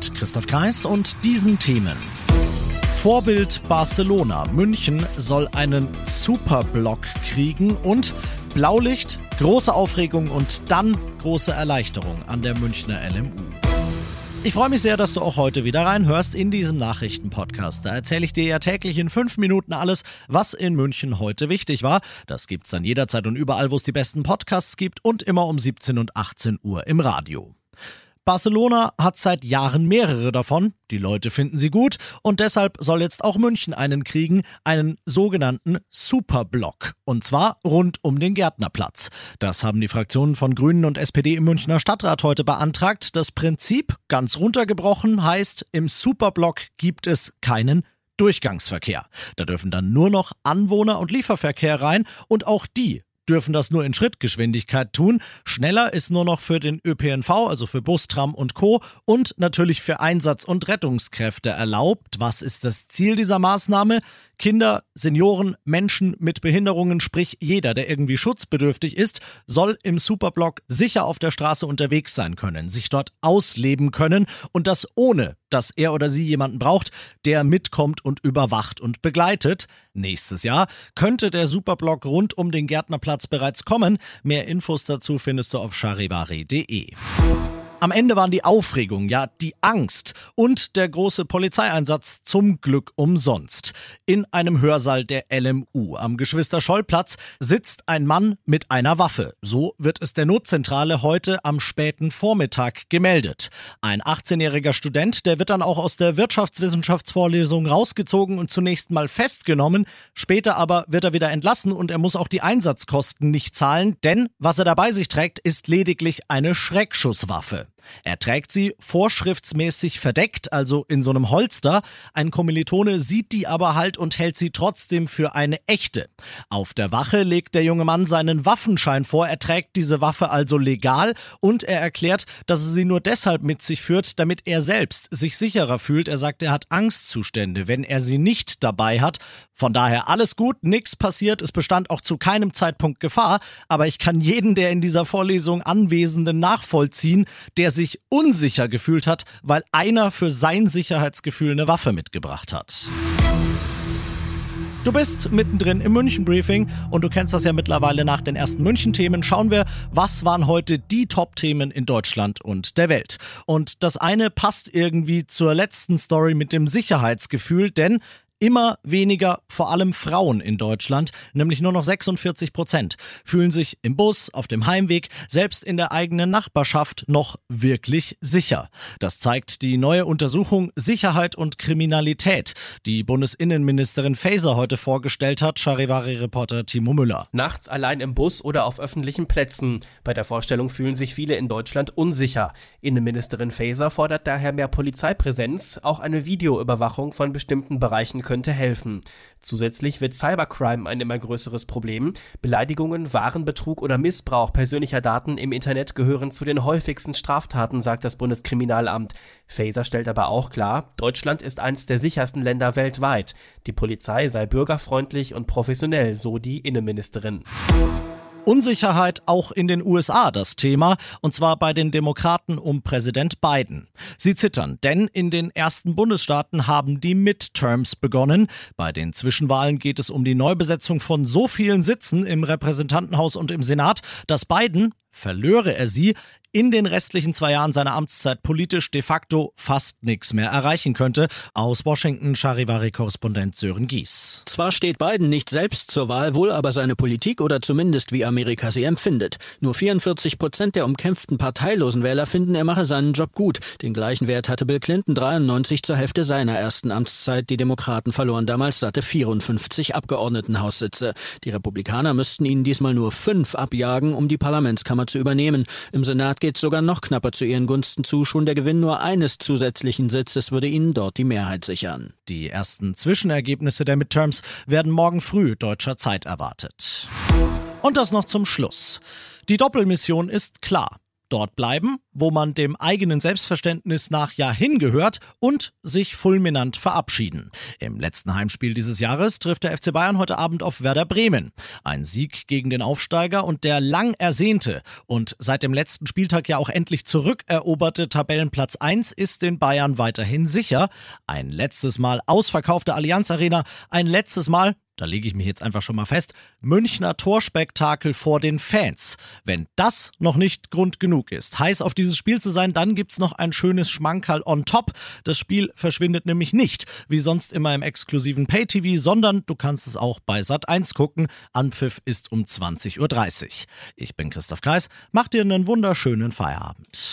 Mit Christoph Kreis und diesen Themen. Vorbild Barcelona. München soll einen Superblock kriegen und Blaulicht, große Aufregung und dann große Erleichterung an der Münchner LMU. Ich freue mich sehr, dass du auch heute wieder reinhörst in diesem Nachrichtenpodcast. Da erzähle ich dir ja täglich in fünf Minuten alles, was in München heute wichtig war. Das gibt's dann jederzeit und überall, wo es die besten Podcasts gibt und immer um 17 und 18 Uhr im Radio. Barcelona hat seit Jahren mehrere davon, die Leute finden sie gut und deshalb soll jetzt auch München einen kriegen, einen sogenannten Superblock. Und zwar rund um den Gärtnerplatz. Das haben die Fraktionen von Grünen und SPD im Münchner Stadtrat heute beantragt. Das Prinzip, ganz runtergebrochen, heißt, im Superblock gibt es keinen Durchgangsverkehr. Da dürfen dann nur noch Anwohner und Lieferverkehr rein und auch die dürfen das nur in Schrittgeschwindigkeit tun. Schneller ist nur noch für den ÖPNV, also für Bus, Tram und Co. und natürlich für Einsatz- und Rettungskräfte erlaubt. Was ist das Ziel dieser Maßnahme? Kinder, Senioren, Menschen mit Behinderungen, sprich jeder, der irgendwie schutzbedürftig ist, soll im Superblock sicher auf der Straße unterwegs sein können, sich dort ausleben können und das ohne, dass er oder sie jemanden braucht, der mitkommt und überwacht und begleitet. Nächstes Jahr könnte der Superblock rund um den Gärtnerplatz bereits kommen. Mehr Infos dazu findest du auf charivari.de. Am Ende waren die Aufregung, ja die Angst und der große Polizeieinsatz zum Glück umsonst. In einem Hörsaal der LMU am Geschwister-Scholl-Platz sitzt ein Mann mit einer Waffe. So wird es der Notzentrale heute am späten Vormittag gemeldet. Ein 18-jähriger Student, der wird dann auch aus der Wirtschaftswissenschaftsvorlesung rausgezogen und zunächst mal festgenommen. Später aber wird er wieder entlassen und er muss auch die Einsatzkosten nicht zahlen, denn was er dabei sich trägt, ist lediglich eine Schreckschusswaffe. Er trägt sie vorschriftsmäßig verdeckt, also in so einem Holster. Ein Kommilitone sieht die aber halt und hält sie trotzdem für eine echte. Auf der Wache legt der junge Mann seinen Waffenschein vor. Er trägt diese Waffe also legal und er erklärt, dass er sie nur deshalb mit sich führt, damit er selbst sich sicherer fühlt. Er sagt, er hat Angstzustände, wenn er sie nicht dabei hat. Von daher alles gut, nichts passiert, es bestand auch zu keinem Zeitpunkt Gefahr, aber ich kann jeden der in dieser Vorlesung Anwesenden nachvollziehen, der sich unsicher gefühlt hat, weil einer für sein Sicherheitsgefühl eine Waffe mitgebracht hat. Du bist mittendrin im München-Briefing und du kennst das ja mittlerweile nach den ersten München-Themen. Schauen wir, was waren heute die Top-Themen in Deutschland und der Welt. Und das eine passt irgendwie zur letzten Story mit dem Sicherheitsgefühl, denn Immer weniger, vor allem Frauen in Deutschland, nämlich nur noch 46 Prozent, fühlen sich im Bus, auf dem Heimweg, selbst in der eigenen Nachbarschaft noch wirklich sicher. Das zeigt die neue Untersuchung Sicherheit und Kriminalität, die Bundesinnenministerin Faeser heute vorgestellt hat, Charivari-Reporter Timo Müller. Nachts allein im Bus oder auf öffentlichen Plätzen. Bei der Vorstellung fühlen sich viele in Deutschland unsicher. Innenministerin Faeser fordert daher mehr Polizeipräsenz, auch eine Videoüberwachung von bestimmten Bereichen könnte helfen. Zusätzlich wird Cybercrime ein immer größeres Problem. Beleidigungen, Warenbetrug oder Missbrauch persönlicher Daten im Internet gehören zu den häufigsten Straftaten, sagt das Bundeskriminalamt. Faser stellt aber auch klar, Deutschland ist eines der sichersten Länder weltweit. Die Polizei sei bürgerfreundlich und professionell, so die Innenministerin. Unsicherheit auch in den USA das Thema, und zwar bei den Demokraten um Präsident Biden. Sie zittern, denn in den ersten Bundesstaaten haben die Midterms begonnen. Bei den Zwischenwahlen geht es um die Neubesetzung von so vielen Sitzen im Repräsentantenhaus und im Senat, dass Biden verlöre er sie, in den restlichen zwei Jahren seiner Amtszeit politisch de facto fast nichts mehr erreichen könnte. Aus Washington Charivari-Korrespondent Sören Gies. Zwar steht Biden nicht selbst zur Wahl, wohl aber seine Politik oder zumindest wie Amerika sie empfindet. Nur 44 Prozent der umkämpften parteilosen Wähler finden, er mache seinen Job gut. Den gleichen Wert hatte Bill Clinton 93 zur Hälfte seiner ersten Amtszeit. Die Demokraten verloren damals satte 54 Abgeordnetenhaussitze. Die Republikaner müssten ihnen diesmal nur fünf abjagen, um die Parlamentskammer zu übernehmen. Im Senat Dort geht sogar noch knapper zu ihren Gunsten zu. Schon der Gewinn nur eines zusätzlichen Sitzes würde ihnen dort die Mehrheit sichern. Die ersten Zwischenergebnisse der Midterms werden morgen früh deutscher Zeit erwartet. Und das noch zum Schluss. Die Doppelmission ist klar dort bleiben, wo man dem eigenen Selbstverständnis nach ja hingehört und sich fulminant verabschieden. Im letzten Heimspiel dieses Jahres trifft der FC Bayern heute Abend auf Werder Bremen. Ein Sieg gegen den Aufsteiger und der lang ersehnte und seit dem letzten Spieltag ja auch endlich zurückeroberte Tabellenplatz 1 ist den Bayern weiterhin sicher. Ein letztes Mal ausverkaufte Allianz Arena, ein letztes Mal da lege ich mich jetzt einfach schon mal fest, Münchner Torspektakel vor den Fans. Wenn das noch nicht Grund genug ist, heiß auf dieses Spiel zu sein, dann gibt's noch ein schönes Schmankerl on top. Das Spiel verschwindet nämlich nicht, wie sonst immer im exklusiven Pay-TV, sondern du kannst es auch bei Sat1 gucken. Anpfiff ist um 20.30 Uhr. Ich bin Christoph Kreis, mach dir einen wunderschönen Feierabend.